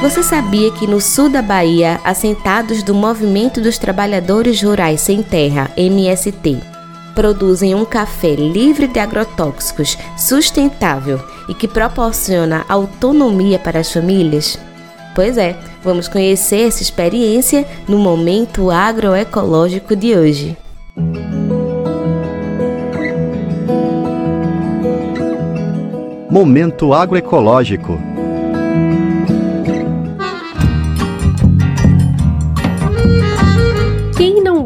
Você sabia que no sul da Bahia, assentados do Movimento dos Trabalhadores Rurais Sem Terra, MST, produzem um café livre de agrotóxicos, sustentável e que proporciona autonomia para as famílias? Pois é, vamos conhecer essa experiência no momento agroecológico de hoje. Momento agroecológico.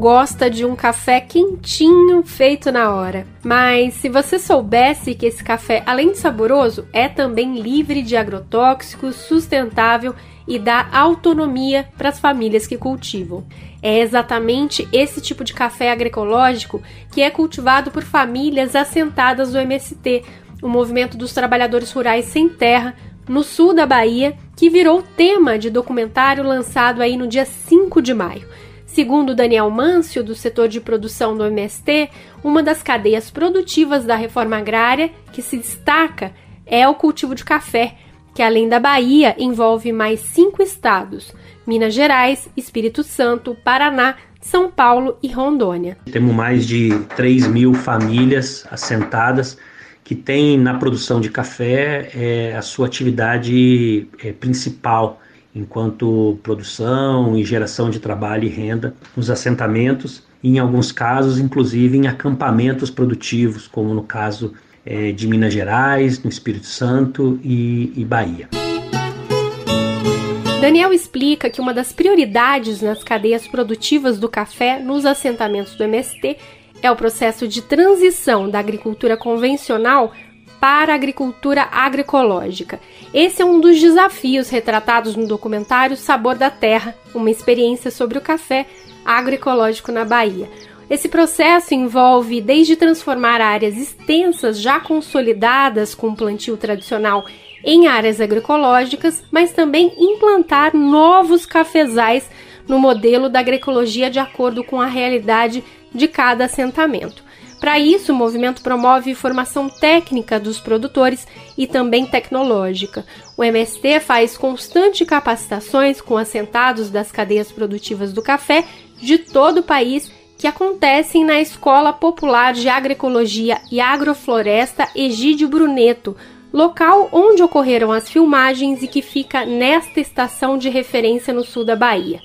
Gosta de um café quentinho feito na hora. Mas se você soubesse que esse café, além de saboroso, é também livre de agrotóxicos, sustentável e dá autonomia para as famílias que cultivam. É exatamente esse tipo de café agroecológico que é cultivado por famílias assentadas do MST, o Movimento dos Trabalhadores Rurais Sem Terra, no sul da Bahia, que virou tema de documentário lançado aí no dia 5 de maio. Segundo Daniel Mâncio, do setor de produção do MST, uma das cadeias produtivas da reforma agrária que se destaca é o cultivo de café, que além da Bahia envolve mais cinco estados: Minas Gerais, Espírito Santo, Paraná, São Paulo e Rondônia. Temos mais de 3 mil famílias assentadas que têm na produção de café é, a sua atividade é, principal enquanto produção e geração de trabalho e renda nos assentamentos, e em alguns casos, inclusive em acampamentos produtivos, como no caso é, de Minas Gerais, no Espírito Santo e, e Bahia. Daniel explica que uma das prioridades nas cadeias produtivas do café nos assentamentos do MST é o processo de transição da agricultura convencional para a agricultura agroecológica. Esse é um dos desafios retratados no documentário Sabor da Terra, uma experiência sobre o café agroecológico na Bahia. Esse processo envolve desde transformar áreas extensas já consolidadas com plantio tradicional em áreas agroecológicas, mas também implantar novos cafezais no modelo da agroecologia de acordo com a realidade de cada assentamento. Para isso, o movimento promove formação técnica dos produtores e também tecnológica. O MST faz constante capacitações com assentados das cadeias produtivas do café de todo o país que acontecem na Escola Popular de Agroecologia e Agrofloresta Egídio Bruneto, local onde ocorreram as filmagens e que fica nesta estação de referência no sul da Bahia.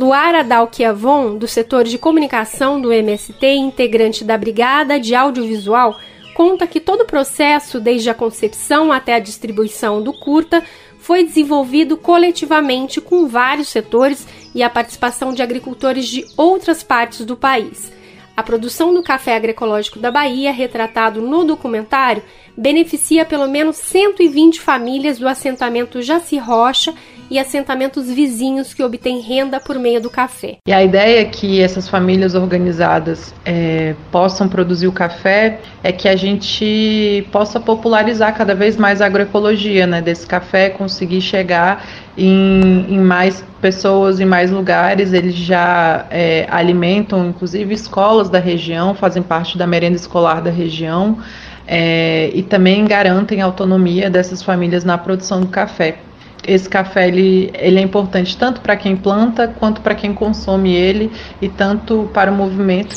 Luara Dalquiavon, do setor de comunicação do MST, integrante da Brigada de Audiovisual, conta que todo o processo, desde a concepção até a distribuição do curta, foi desenvolvido coletivamente com vários setores e a participação de agricultores de outras partes do país. A produção do café agroecológico da Bahia, retratado no documentário, beneficia pelo menos 120 famílias do assentamento Jaci Rocha e assentamentos vizinhos que obtêm renda por meio do café. E a ideia é que essas famílias organizadas é, possam produzir o café é que a gente possa popularizar cada vez mais a agroecologia né, desse café, conseguir chegar em, em mais pessoas, em mais lugares. Eles já é, alimentam, inclusive, escolas da região, fazem parte da merenda escolar da região. É, e também garantem a autonomia dessas famílias na produção do café esse café ele, ele é importante tanto para quem planta quanto para quem consome ele e tanto para o movimento.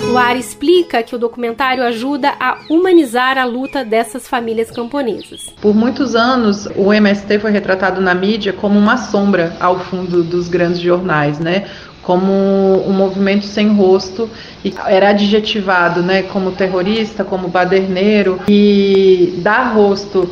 Luar explica que o documentário ajuda a humanizar a luta dessas famílias camponesas. Por muitos anos, o MST foi retratado na mídia como uma sombra ao fundo dos grandes jornais, né? como um movimento sem rosto e era adjetivado, né, como terrorista, como baderneiro e dar rosto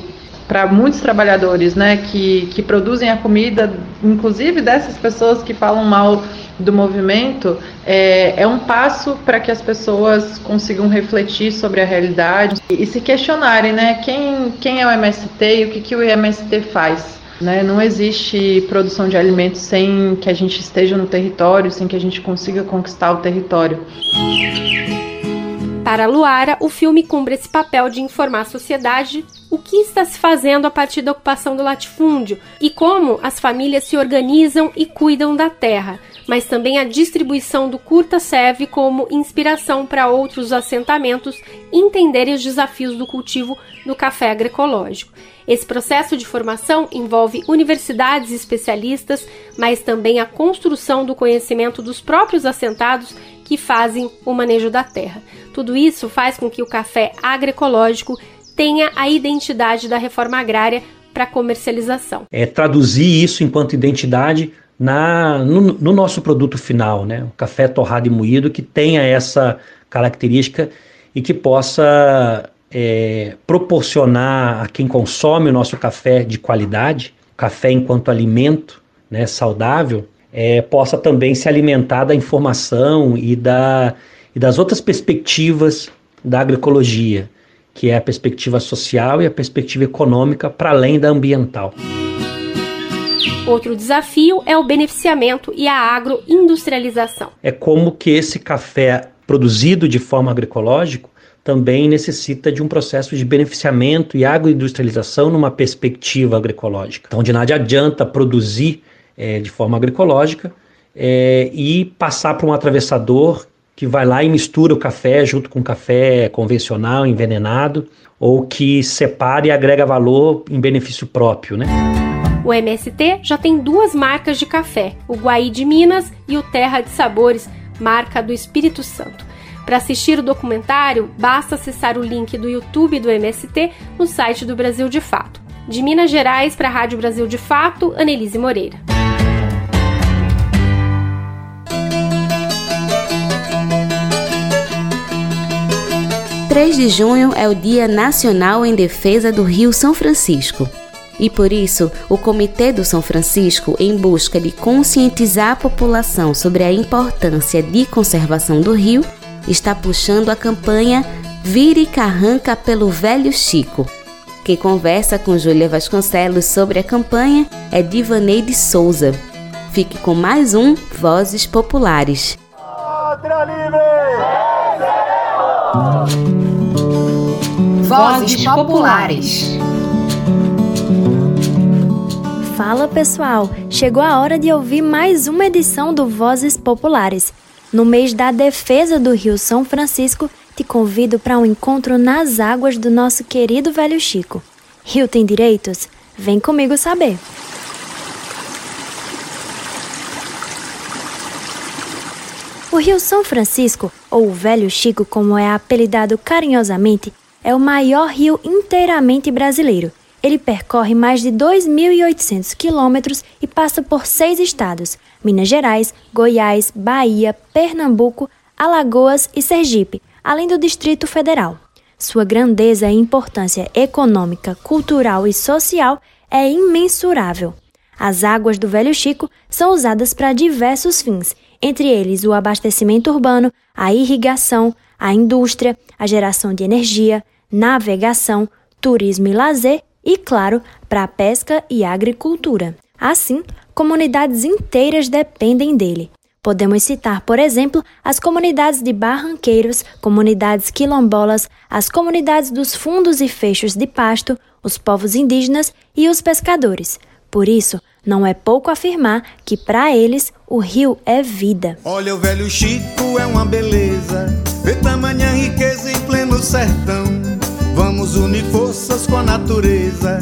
para muitos trabalhadores, né, que, que produzem a comida, inclusive dessas pessoas que falam mal do movimento, é, é um passo para que as pessoas consigam refletir sobre a realidade e, e, se questionarem, né, quem, quem é o MST e o que, que o MST faz. Né? Não existe produção de alimentos sem que a gente esteja no território, sem que a gente consiga conquistar o território. Para Luara, o filme cumpre esse papel de informar a sociedade o que está se fazendo a partir da ocupação do latifúndio e como as famílias se organizam e cuidam da terra, mas também a distribuição do curta serve como inspiração para outros assentamentos entenderem os desafios do cultivo do café agroecológico. Esse processo de formação envolve universidades especialistas, mas também a construção do conhecimento dos próprios assentados que fazem o manejo da terra. Tudo isso faz com que o café agroecológico tenha a identidade da reforma agrária para comercialização. É traduzir isso enquanto identidade na, no, no, nosso produto final, né? O café torrado e moído que tenha essa característica e que possa é, proporcionar a quem consome o nosso café de qualidade, café enquanto alimento né, saudável, é, possa também se alimentar da informação e, da, e das outras perspectivas da agroecologia, que é a perspectiva social e a perspectiva econômica para além da ambiental. Outro desafio é o beneficiamento e a agroindustrialização. É como que esse café produzido de forma agroecológica também necessita de um processo de beneficiamento e agroindustrialização numa perspectiva agroecológica. Então, de nada adianta produzir é, de forma agroecológica é, e passar para um atravessador que vai lá e mistura o café junto com café convencional, envenenado, ou que separa e agrega valor em benefício próprio, né? O MST já tem duas marcas de café, o Guaí de Minas e o Terra de Sabores, marca do Espírito Santo. Para assistir o documentário, basta acessar o link do YouTube do MST no site do Brasil de Fato. De Minas Gerais para a Rádio Brasil de Fato, Anelise Moreira. Três de junho é o Dia Nacional em Defesa do Rio São Francisco. E por isso, o Comitê do São Francisco, em busca de conscientizar a população sobre a importância de conservação do rio, está puxando a campanha Vire Carranca pelo Velho Chico. Quem conversa com Júlia Vasconcelos sobre a campanha é Divaneide Souza. Fique com mais um Vozes Populares. Vozes Populares. Fala pessoal, chegou a hora de ouvir mais uma edição do Vozes Populares. No mês da defesa do Rio São Francisco, te convido para um encontro nas águas do nosso querido velho Chico. Rio tem direitos? Vem comigo saber. O Rio São Francisco, ou o Velho Chico, como é apelidado carinhosamente, é o maior rio inteiramente brasileiro. Ele percorre mais de 2.800 quilômetros e passa por seis estados: Minas Gerais, Goiás, Bahia, Pernambuco, Alagoas e Sergipe, além do Distrito Federal. Sua grandeza e importância econômica, cultural e social é imensurável. As águas do Velho Chico são usadas para diversos fins, entre eles o abastecimento urbano, a irrigação, a indústria, a geração de energia, navegação, turismo e lazer e, claro, para a pesca e agricultura. Assim, comunidades inteiras dependem dele. Podemos citar, por exemplo, as comunidades de barranqueiros, comunidades quilombolas, as comunidades dos fundos e fechos de pasto, os povos indígenas e os pescadores. Por isso, não é pouco afirmar que para eles o rio é vida. Olha o velho Chico é uma beleza, vê tamanha riqueza em pleno sertão. Vamos unir forças com a natureza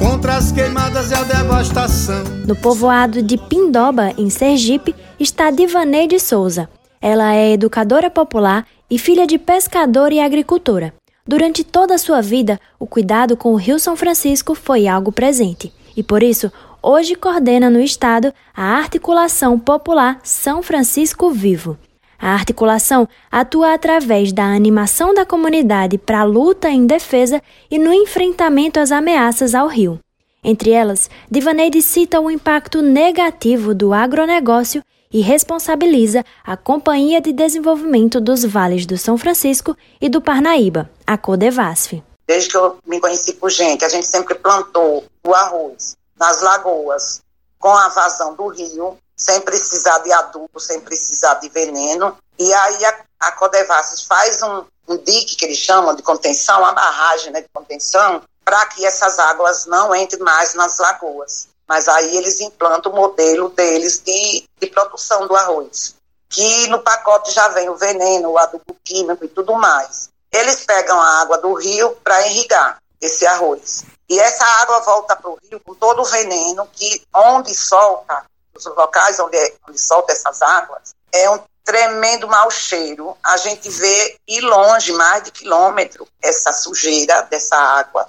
as queimadas e a devastação. No povoado de Pindoba, em Sergipe, está Divaneide Souza. Ela é educadora popular e filha de pescador e agricultora. Durante toda a sua vida, o cuidado com o Rio São Francisco foi algo presente, e por isso, hoje coordena no estado a Articulação Popular São Francisco Vivo. A articulação atua através da animação da comunidade para a luta em defesa e no enfrentamento às ameaças ao rio. Entre elas, Divaneide cita o impacto negativo do agronegócio e responsabiliza a Companhia de Desenvolvimento dos Vales do São Francisco e do Parnaíba, a Codevasf. Desde que eu me conheci por gente, a gente sempre plantou o arroz nas lagoas com a vazão do rio sem precisar de adubo, sem precisar de veneno. E aí a, a Codevassos faz um, um dique, que eles chamam de contenção, uma barragem né, de contenção, para que essas águas não entrem mais nas lagoas. Mas aí eles implantam o modelo deles de, de produção do arroz, que no pacote já vem o veneno, o adubo químico e tudo mais. Eles pegam a água do rio para irrigar esse arroz. E essa água volta para o rio com todo o veneno que, onde solta, os locais onde, onde solta essas águas, é um tremendo mau cheiro. A gente vê ir longe, mais de quilômetro, essa sujeira dessa água,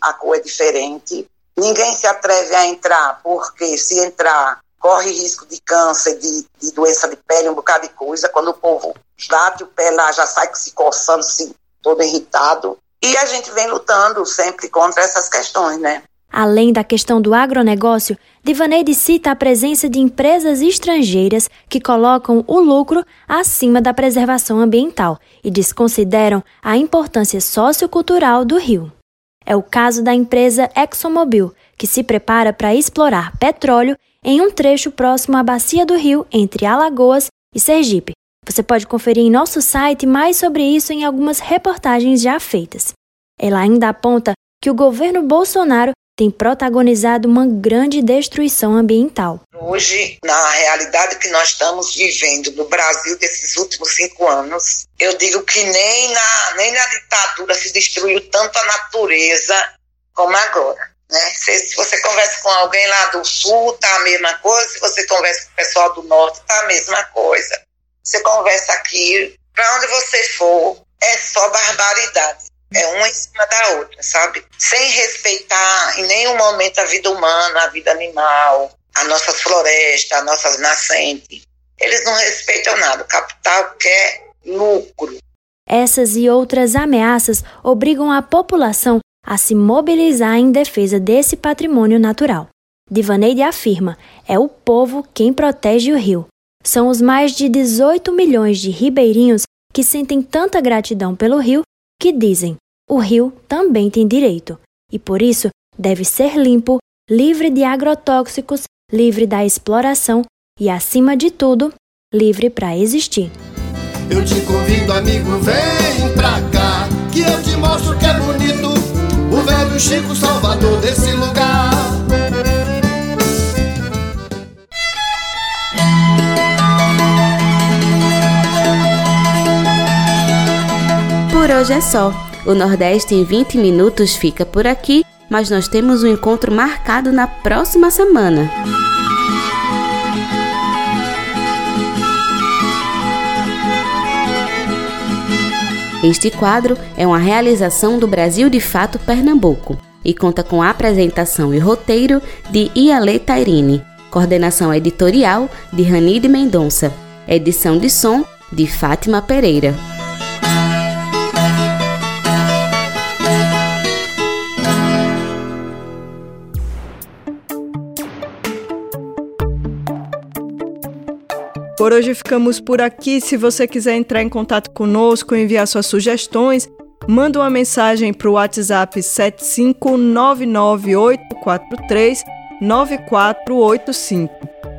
a cor é diferente. Ninguém se atreve a entrar, porque se entrar, corre risco de câncer, de, de doença de pele, um bocado de coisa. Quando o povo bate o pé lá, já sai se coçando, assim, todo irritado. E a gente vem lutando sempre contra essas questões, né? Além da questão do agronegócio, Divaneide cita a presença de empresas estrangeiras que colocam o lucro acima da preservação ambiental e desconsideram a importância sociocultural do rio. É o caso da empresa ExxonMobil, que se prepara para explorar petróleo em um trecho próximo à bacia do rio entre Alagoas e Sergipe. Você pode conferir em nosso site mais sobre isso em algumas reportagens já feitas. Ela ainda aponta que o governo Bolsonaro tem protagonizado uma grande destruição ambiental. Hoje, na realidade que nós estamos vivendo no Brasil desses últimos cinco anos, eu digo que nem na, nem na ditadura se destruiu tanto a natureza como agora. Né? Se, se você conversa com alguém lá do sul, tá a mesma coisa. Se você conversa com o pessoal do norte, tá a mesma coisa. Você conversa aqui, para onde você for, é só barbaridade. É uma em cima da outra, sabe? Sem respeitar em nenhum momento a vida humana, a vida animal, as nossas florestas, as nossas nascentes. Eles não respeitam nada. O capital quer lucro. Essas e outras ameaças obrigam a população a se mobilizar em defesa desse patrimônio natural. Divaneide afirma: é o povo quem protege o rio. São os mais de 18 milhões de ribeirinhos que sentem tanta gratidão pelo rio que dizem: o rio também tem direito e por isso deve ser limpo, livre de agrotóxicos, livre da exploração e, acima de tudo, livre para existir. Eu te convido, amigo, vem pra cá, que eu te mostro que é bonito o velho Chico Salvador desse lugar. Hoje é só. O Nordeste em 20 minutos fica por aqui, mas nós temos um encontro marcado na próxima semana. Este quadro é uma realização do Brasil de Fato Pernambuco e conta com a apresentação e roteiro de Iale Tairine, coordenação editorial de Ranide Mendonça, edição de som de Fátima Pereira. Por hoje ficamos por aqui. Se você quiser entrar em contato conosco, enviar suas sugestões, manda uma mensagem para o WhatsApp 75998439485.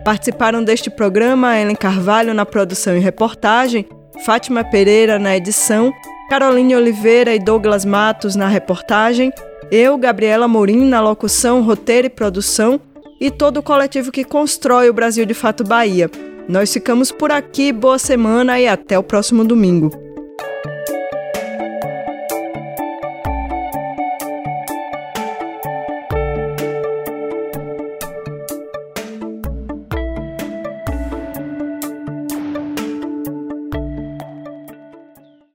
Participaram deste programa Ellen Carvalho na produção e reportagem, Fátima Pereira na edição, Caroline Oliveira e Douglas Matos na reportagem, eu, Gabriela Morim, na locução, roteiro e produção, e todo o coletivo que constrói o Brasil de Fato Bahia. Nós ficamos por aqui, boa semana e até o próximo domingo.